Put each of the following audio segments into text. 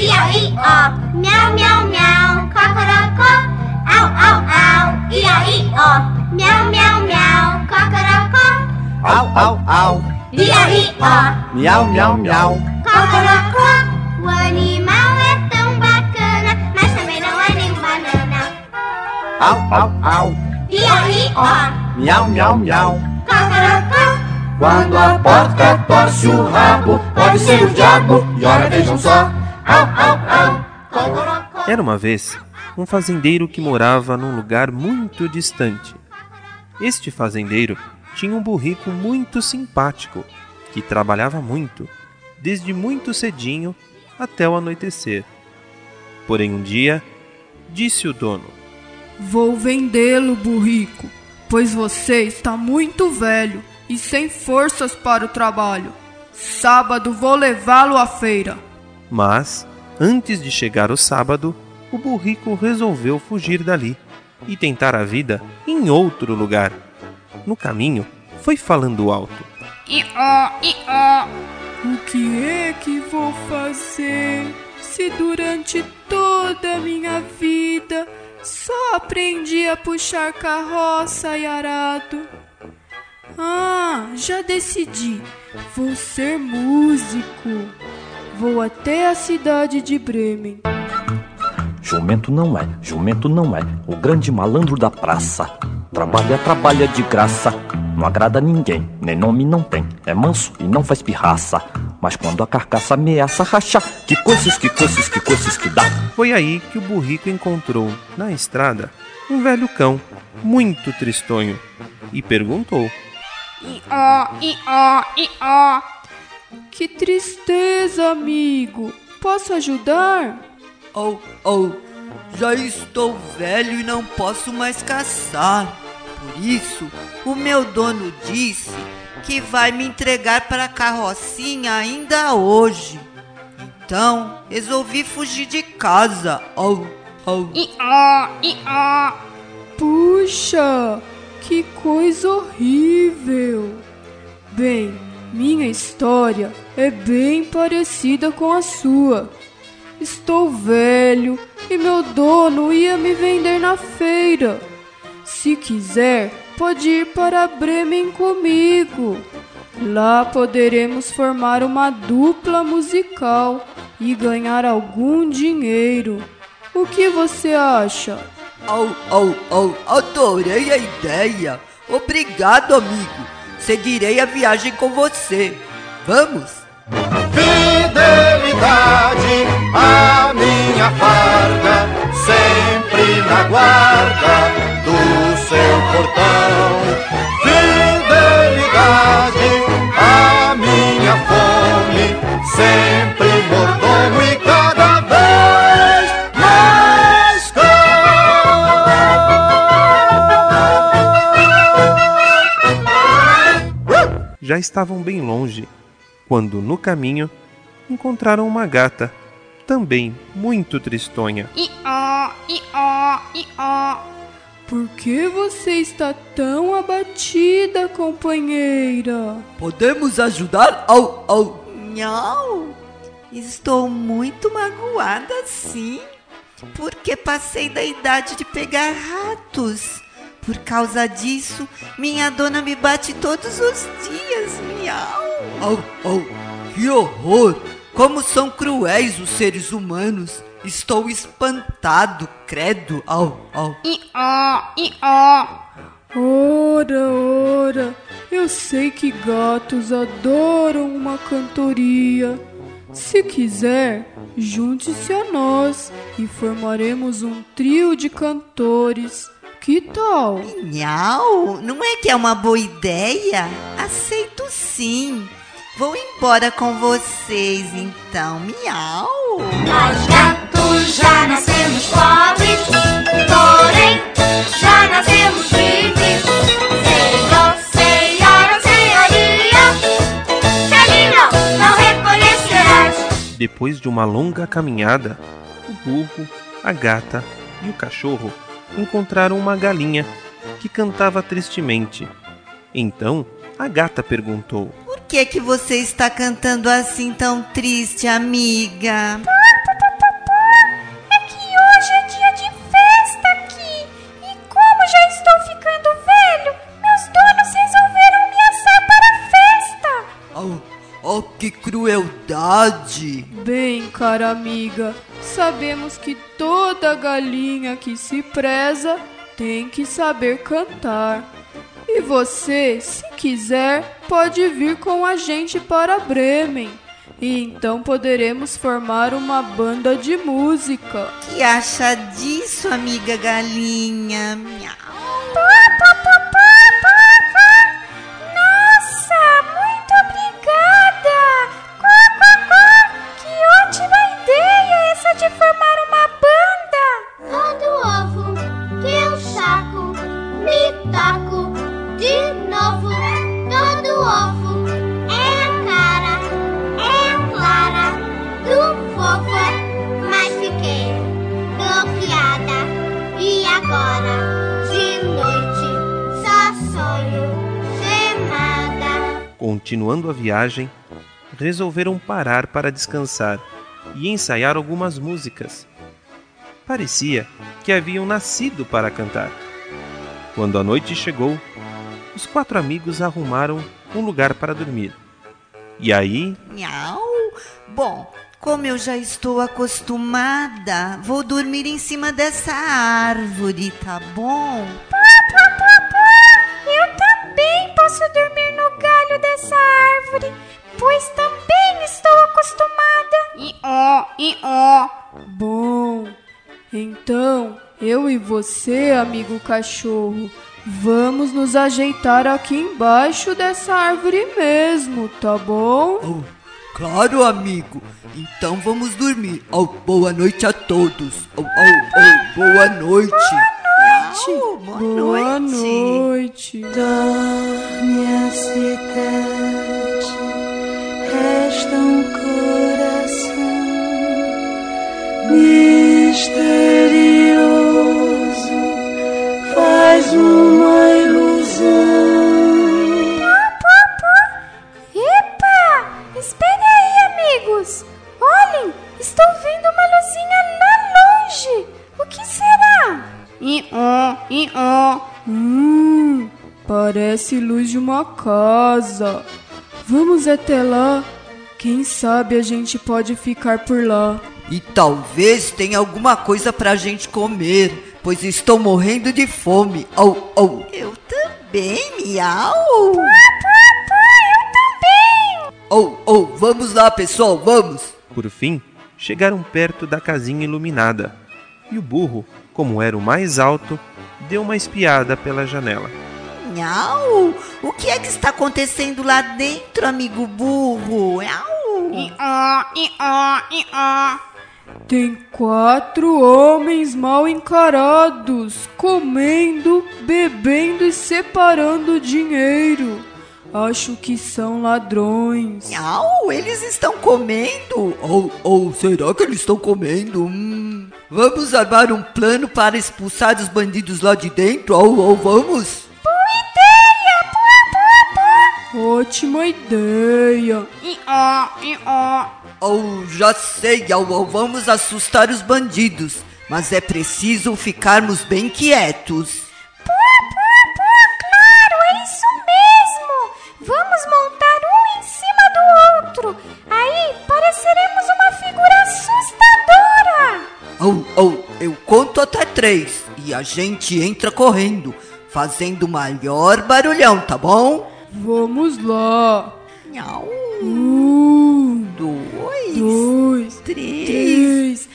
I-I-O, miau, miau, miau, cocorocó, au, au, au, I-I-O, miau, miau, miau, cocorocó, Au, au, au, I-I-O, miau, miau, miau. cocorocó. O animal é tão bacana, mas também não é nem banana. Au, au, au, I-I-O, miau, miau, miau. cocorocó. Quando a porca torce o rabo, pode ser o diabo. E ora vejam só. Era uma vez um fazendeiro que morava num lugar muito distante. Este fazendeiro tinha um burrico muito simpático, que trabalhava muito, desde muito cedinho até o anoitecer. Porém, um dia, disse o dono: Vou vendê-lo, burrico, pois você está muito velho e sem forças para o trabalho. Sábado vou levá-lo à feira. Mas, antes de chegar o sábado, o burrico resolveu fugir dali e tentar a vida em outro lugar. No caminho, foi falando alto. Ió, ió. O que é que vou fazer se durante toda a minha vida só aprendi a puxar carroça e arado? Ah, já decidi. Vou ser músico. Vou até a cidade de Bremen. Jumento não é, jumento não é, o grande malandro da praça. Trabalha, trabalha de graça, não agrada a ninguém, nem nome não tem. É manso e não faz pirraça, mas quando a carcaça ameaça rachar, que coisas, que coisas, que coisas que dá. Foi aí que o burrico encontrou, na estrada, um velho cão, muito tristonho, e perguntou: Ió, ió, ió. Que tristeza, amigo. Posso ajudar? Oh, oh, já estou velho e não posso mais caçar. Por isso, o meu dono disse que vai me entregar para a carrocinha ainda hoje. Então, resolvi fugir de casa. Oh, oh. Ió, ió. Puxa, que coisa horrível. Bem, minha história é bem parecida com a sua. Estou velho e meu dono ia me vender na feira. Se quiser, pode ir para Bremen comigo. Lá poderemos formar uma dupla musical e ganhar algum dinheiro. O que você acha? Oh, oh, oh, adorei a ideia. Obrigado, amigo. Seguirei a viagem com você. Vamos? Fidelidade, a minha farda, sempre na guarda do seu portão. Estavam bem longe, quando no caminho encontraram uma gata, também muito tristonha. Ió, ió, ió. Por que você está tão abatida, companheira? Podemos ajudar? Oh, oh. Não, estou muito magoada sim, porque passei da idade de pegar ratos. Por causa disso, minha dona me bate todos os dias. Miau. Oh, oh, que horror! Como são cruéis os seres humanos. Estou espantado, credo. Au, au. Ió, ió. Ora, ora, eu sei que gatos adoram uma cantoria. Se quiser, junte-se a nós e formaremos um trio de cantores. Que tal? Miau, não é que é uma boa ideia? Aceito sim. Vou embora com vocês então. Miau. Nós gatos já nascemos pobres, porém já nascemos livres. Senhor, senhora, senhoria, se ali não, não reconhecerás. Depois de uma longa caminhada, o burro, a gata e o cachorro encontraram uma galinha que cantava tristemente. Então a gata perguntou: Por que é que você está cantando assim tão triste, amiga? É que hoje é dia de festa aqui e como já estou ficando velho, meus donos resolveram me assar para a festa. Oh, oh, que crueldade! Bem, cara amiga, sabemos que todo toda galinha que se preza tem que saber cantar. E você, se quiser, pode vir com a gente para Bremen. E então poderemos formar uma banda de música. Que acha disso, amiga galinha? Miau. Continuando a viagem, resolveram parar para descansar e ensaiar algumas músicas. Parecia que haviam nascido para cantar. Quando a noite chegou, os quatro amigos arrumaram um lugar para dormir. E aí, Miau. Bom, como eu já estou acostumada, vou dormir em cima dessa árvore, tá bom? Você, amigo cachorro, vamos nos ajeitar aqui embaixo dessa árvore mesmo, tá bom? Oh, claro, amigo. Então vamos dormir. Oh, boa noite a todos. Oh, oh, oh, boa noite. Miau, boa, Boa noite. noite. Dorme a cidade, resta um coração misterioso, uma ilusão. Epa! Espere aí, amigos. Olhem, estou vendo uma luzinha lá longe. O que será? E e ó. Hum, parece luz de uma casa. Vamos até lá. Quem sabe a gente pode ficar por lá. E talvez tenha alguma coisa pra gente comer, pois estou morrendo de fome. Oh, oh. Eu também, miau. Oh, oh, vamos lá, pessoal, vamos. por fim, chegaram perto da casinha iluminada. E o burro, como era o mais alto, deu uma espiada pela janela. Miau. O que é que está acontecendo lá dentro, amigo burro? Miau. E ó, e ó, e ó. Tem quatro homens mal encarados, comendo, bebendo e separando dinheiro. Acho que são ladrões. Miau, eles estão comendo? Ou oh, será que eles estão comendo? Hum. Vamos armar um plano para expulsar os bandidos lá de dentro? Ou oh, vamos? Ótima ideia. E ó, e ó. Oh, já sei, oh, vamos assustar os bandidos. Mas é preciso ficarmos bem quietos. Claro, é isso mesmo. Vamos montar um em cima do outro. Aí pareceremos uma figura assustadora. Oh, oh, eu conto até três e a gente entra correndo, fazendo o maior barulhão, tá bom? Vamos lá. Um, Dois, dois, três. três.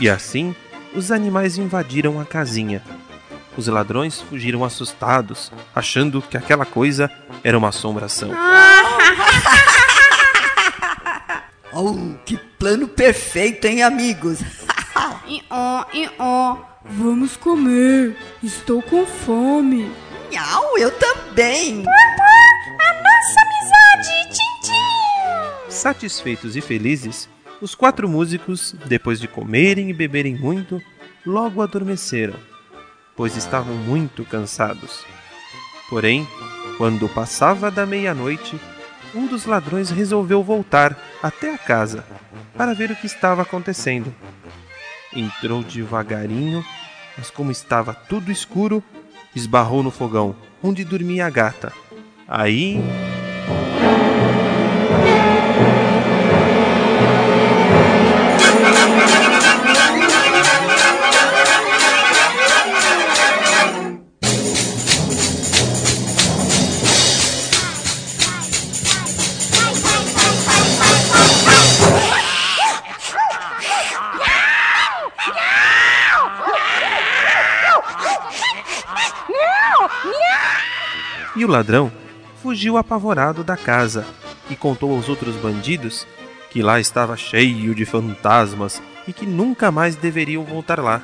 E assim, os animais invadiram a casinha. Os ladrões fugiram assustados, achando que aquela coisa era uma assombração. Oh, que plano perfeito, hein, amigos? E ó, e ó. Vamos comer. Estou com fome. Miau, eu também. A nossa amizade, tchim, Satisfeitos e felizes, os quatro músicos, depois de comerem e beberem muito, logo adormeceram, pois estavam muito cansados. Porém, quando passava da meia-noite, um dos ladrões resolveu voltar até a casa para ver o que estava acontecendo. Entrou devagarinho, mas como estava tudo escuro, esbarrou no fogão onde dormia a gata. Aí o ladrão fugiu apavorado da casa e contou aos outros bandidos que lá estava cheio de fantasmas e que nunca mais deveriam voltar lá.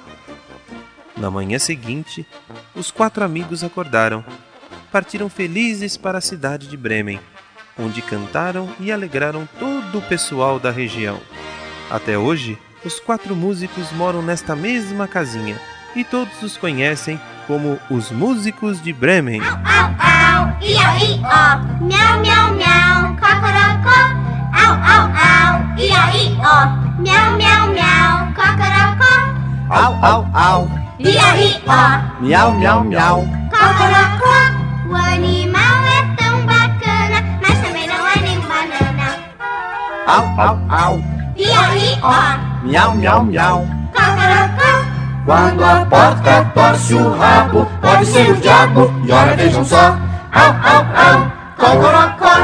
Na manhã seguinte, os quatro amigos acordaram. Partiram felizes para a cidade de Bremen, onde cantaram e alegraram todo o pessoal da região. Até hoje, os quatro músicos moram nesta mesma casinha e todos os conhecem como os músicos de Bremen. Au, au, iau, ió, miau, miau, miau, cocorocó. Au, au, au, iau, ió, miau, miau, miau, cocorocó. Au, au, au, Iau, ió, miau, miau, miau. cocorocó. O animal é tão bacana, mas também não é nem banana. Au, au, au, Iau, ió, miau, miau, miau. cocorocó. Quando a porca torce o rabo, pode ser o diabo. E ora vejam só. Au, au, au, cocorocó.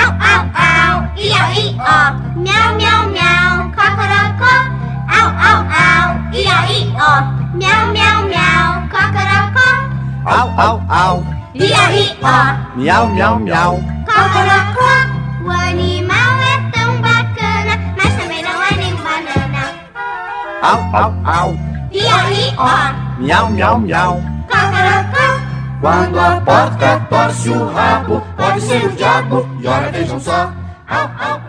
Au, au, au, iau, ió, miau, miau, miau, cocorocó. Au, au, au, iau, ió, miau, miau, miau, cocorocó. Au, au, au, Iau, ió, miau, miau, miau. cocorocó. O animal é tão bacana, mas também não é nem banana. Au, au, au, Iau, ió, miau, miau, miau. cocorocó. Quando a porca torce o rabo, pode ser o diabo. E ora vejam só. Au, au,